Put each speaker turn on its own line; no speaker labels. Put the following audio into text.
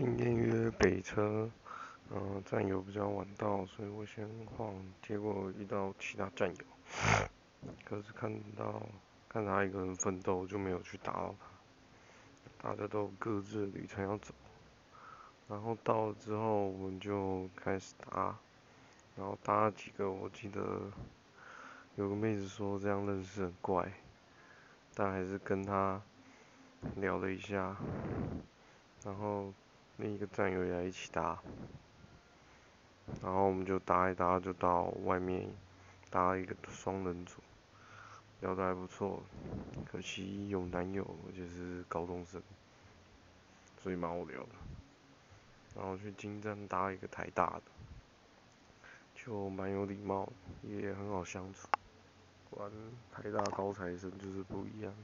今天约北车，嗯，战友比较晚到，所以我先晃，结果遇到其他战友，可是看到看他一个人奋斗，就没有去打扰他，大家都各自旅程要走，然后到了之后我们就开始打，然后打了几个，我记得有个妹子说这样认识很怪，但还是跟她聊了一下，然后。另一个战友也一起打，然后我们就打一打，就到外面打一个双人组，聊得还不错，可惜有男友，就是高中生，所以蛮无聊的。然后去金站打一个台大的，就蛮有礼貌，也很好相处。果然台大高材生就是不一样。